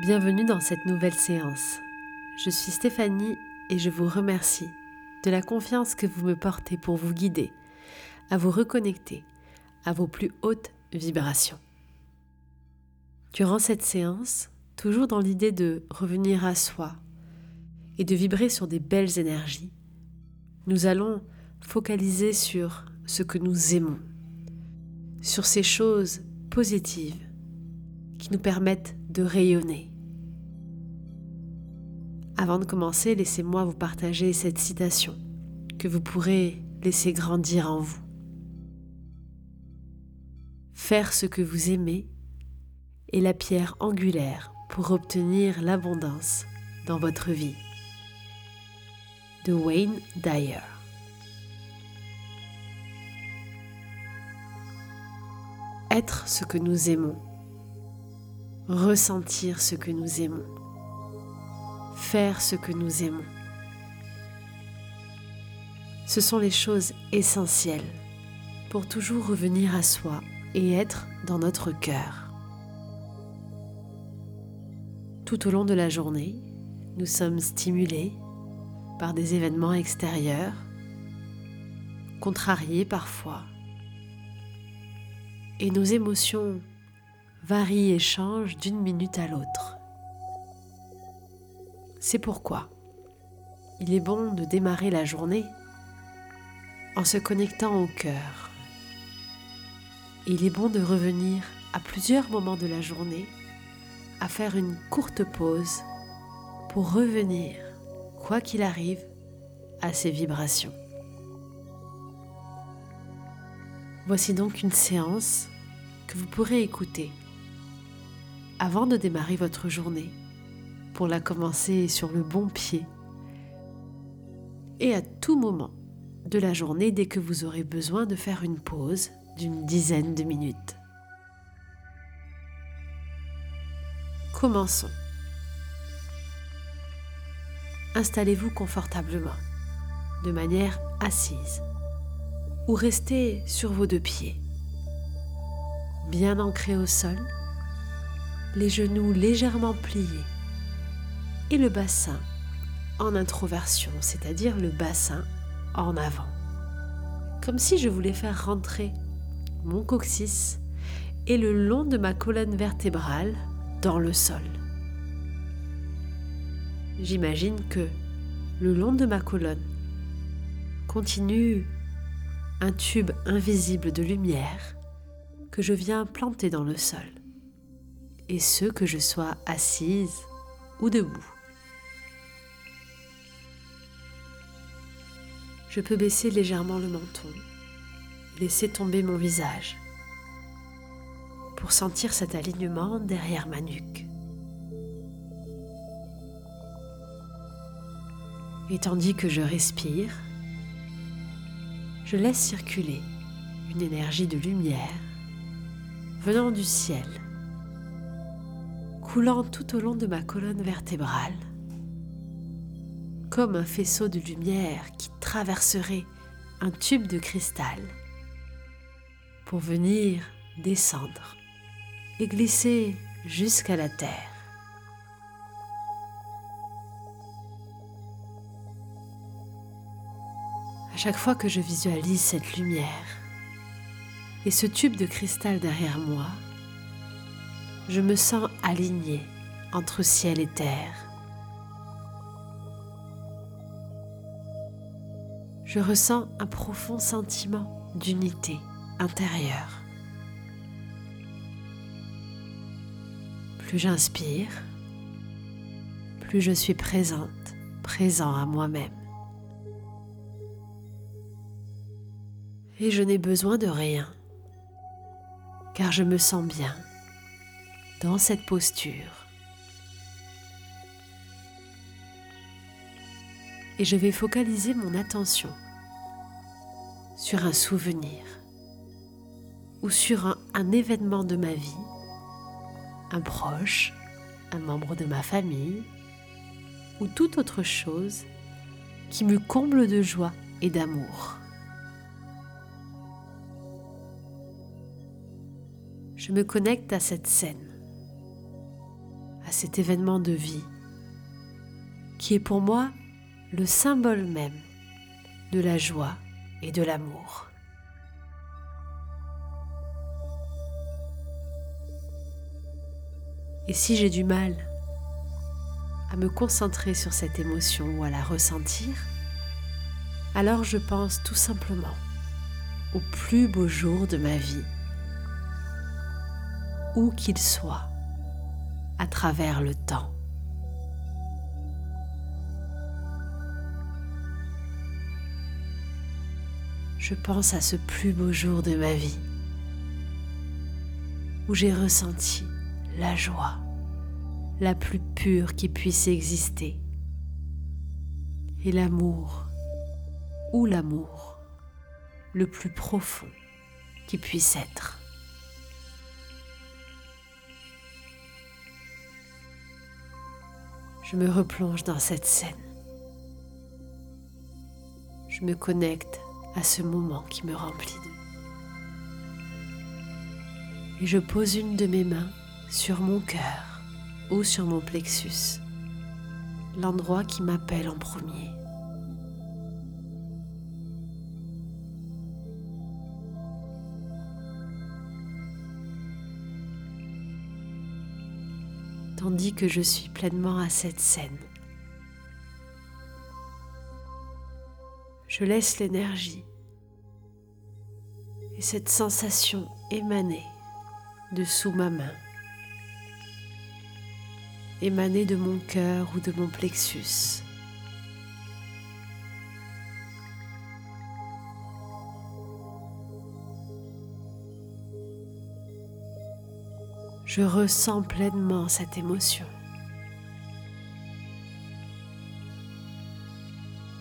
Bienvenue dans cette nouvelle séance. Je suis Stéphanie et je vous remercie de la confiance que vous me portez pour vous guider, à vous reconnecter à vos plus hautes vibrations. Durant cette séance, toujours dans l'idée de revenir à soi et de vibrer sur des belles énergies, nous allons focaliser sur ce que nous aimons, sur ces choses positives qui nous permettent de rayonner. Avant de commencer, laissez-moi vous partager cette citation que vous pourrez laisser grandir en vous. Faire ce que vous aimez est la pierre angulaire pour obtenir l'abondance dans votre vie. De Wayne Dyer. Être ce que nous aimons. Ressentir ce que nous aimons. Faire ce que nous aimons. Ce sont les choses essentielles pour toujours revenir à soi et être dans notre cœur. Tout au long de la journée, nous sommes stimulés par des événements extérieurs, contrariés parfois, et nos émotions varient et changent d'une minute à l'autre. C'est pourquoi il est bon de démarrer la journée en se connectant au cœur il est bon de revenir à plusieurs moments de la journée à faire une courte pause pour revenir, quoi qu'il arrive, à ces vibrations. Voici donc une séance que vous pourrez écouter avant de démarrer votre journée pour la commencer sur le bon pied et à tout moment de la journée dès que vous aurez besoin de faire une pause d'une dizaine de minutes. Commençons. Installez-vous confortablement, de manière assise, ou restez sur vos deux pieds, bien ancrés au sol, les genoux légèrement pliés et le bassin en introversion, c'est-à-dire le bassin en avant, comme si je voulais faire rentrer mon coccyx et le long de ma colonne vertébrale dans le sol. J'imagine que le long de ma colonne continue un tube invisible de lumière que je viens planter dans le sol, et ce que je sois assise ou debout. Je peux baisser légèrement le menton laisser tomber mon visage pour sentir cet alignement derrière ma nuque. Et tandis que je respire, je laisse circuler une énergie de lumière venant du ciel, coulant tout au long de ma colonne vertébrale, comme un faisceau de lumière qui traverserait un tube de cristal pour venir descendre et glisser jusqu'à la terre. À chaque fois que je visualise cette lumière et ce tube de cristal derrière moi, je me sens aligné entre ciel et terre. Je ressens un profond sentiment d'unité intérieur. Plus j'inspire, plus je suis présente, présent à moi-même. Et je n'ai besoin de rien, car je me sens bien dans cette posture. Et je vais focaliser mon attention sur un souvenir ou sur un, événement de ma vie, un proche, un membre de ma famille ou toute autre chose qui me comble de joie et d'amour. Je me connecte à cette scène, à cet événement de vie qui est pour moi le symbole même de la joie et de l'amour. Et si j'ai du mal à me concentrer sur cette émotion ou à la ressentir, alors je pense tout simplement au plus beau jour de ma vie, où qu'il soit, à travers le temps. Je pense à ce plus beau jour de ma vie, où j'ai ressenti la joie la plus pure qui puisse exister, et l'amour, ou l'amour, le plus profond qui puisse être. Je me replonge dans cette scène. Je me connecte à ce moment qui me remplit de... Et je pose une de mes mains sur mon cœur ou sur mon plexus, l'endroit qui m'appelle en premier. Tandis que je suis pleinement à cette scène. Je laisse l'énergie et cette sensation émaner de sous ma main, émaner de mon cœur ou de mon plexus. Je ressens pleinement cette émotion.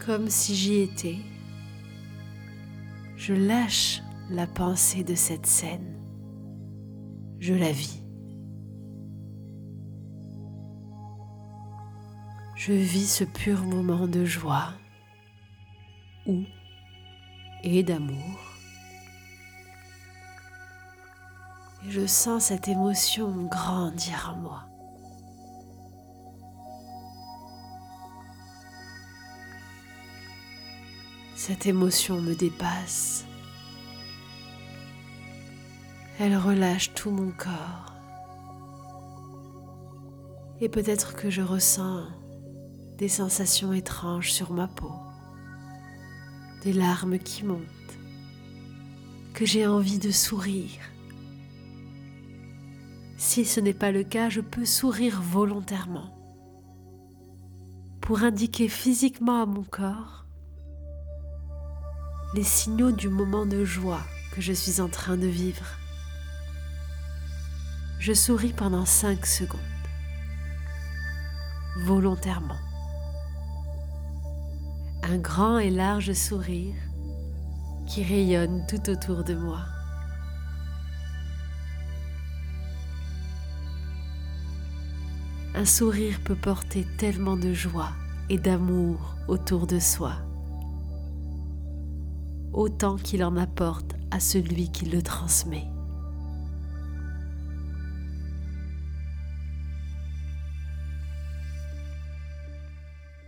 Comme si j'y étais, je lâche la pensée de cette scène je la vis. Je vis ce pur moment de joie ou et d'amour. Et je sens cette émotion grandir en moi. Cette émotion me dépasse. Elle relâche tout mon corps. Et peut-être que je ressens des sensations étranges sur ma peau, des larmes qui montent, que j'ai envie de sourire. Si ce n'est pas le cas, je peux sourire volontairement pour indiquer physiquement à mon corps les signaux du moment de joie que je suis en train de vivre. Je souris pendant cinq secondes, volontairement. Un grand et large sourire qui rayonne tout autour de moi. Un sourire peut porter tellement de joie et d'amour autour de soi, autant qu'il en apporte à celui qui le transmet.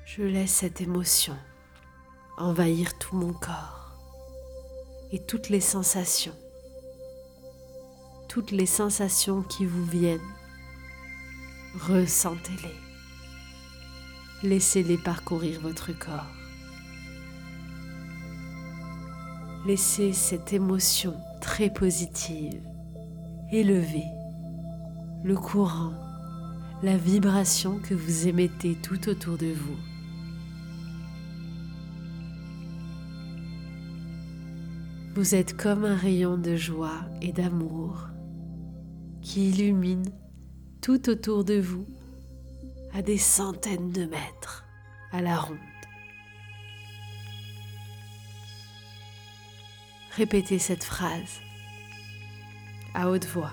Je laisse cette émotion envahir tout mon corps et toutes les sensations, toutes les sensations qui vous viennent, ressentez-les. Laissez-les parcourir votre corps. Laissez cette émotion très positive élever le courant, la vibration que vous émettez tout autour de vous. Vous êtes comme un rayon de joie et d'amour qui illumine tout autour de vous à des centaines de mètres à la ronde. Répétez cette phrase à haute voix.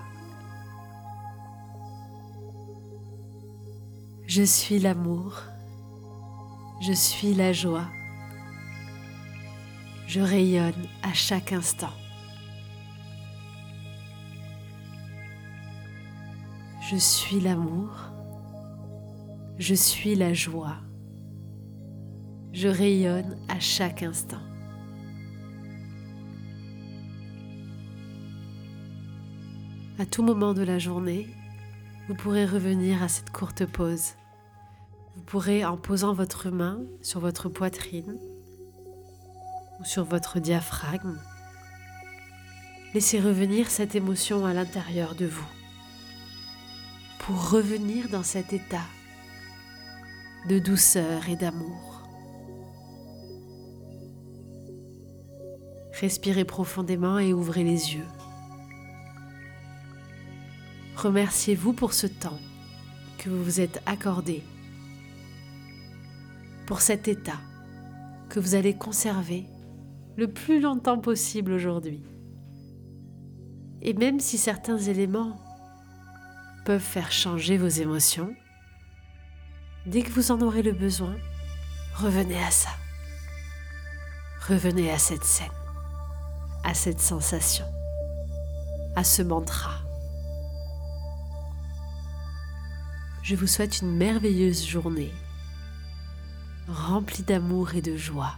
Je suis l'amour, je suis la joie je rayonne à chaque instant. Je suis l'amour, Je suis la joie. Je rayonne à chaque instant. À tout moment de la journée, vous pourrez revenir à cette courte pause. Vous pourrez, en posant votre main sur votre poitrine ou sur votre diaphragme, laisser revenir cette émotion à l'intérieur de vous pour revenir dans cet état de douceur et d'amour. Respirez profondément et ouvrez les yeux. Remerciez-vous pour ce temps que vous vous êtes accordé, pour cet état que vous allez conserver le plus longtemps possible aujourd'hui. Et même si certains éléments peuvent faire changer vos émotions, dès que vous en aurez le besoin, revenez à ça. Revenez à cette scène, à cette sensation, à ce mantra. Je vous souhaite une merveilleuse journée, remplie d'amour et de joie.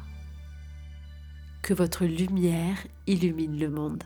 Que votre lumière illumine le monde.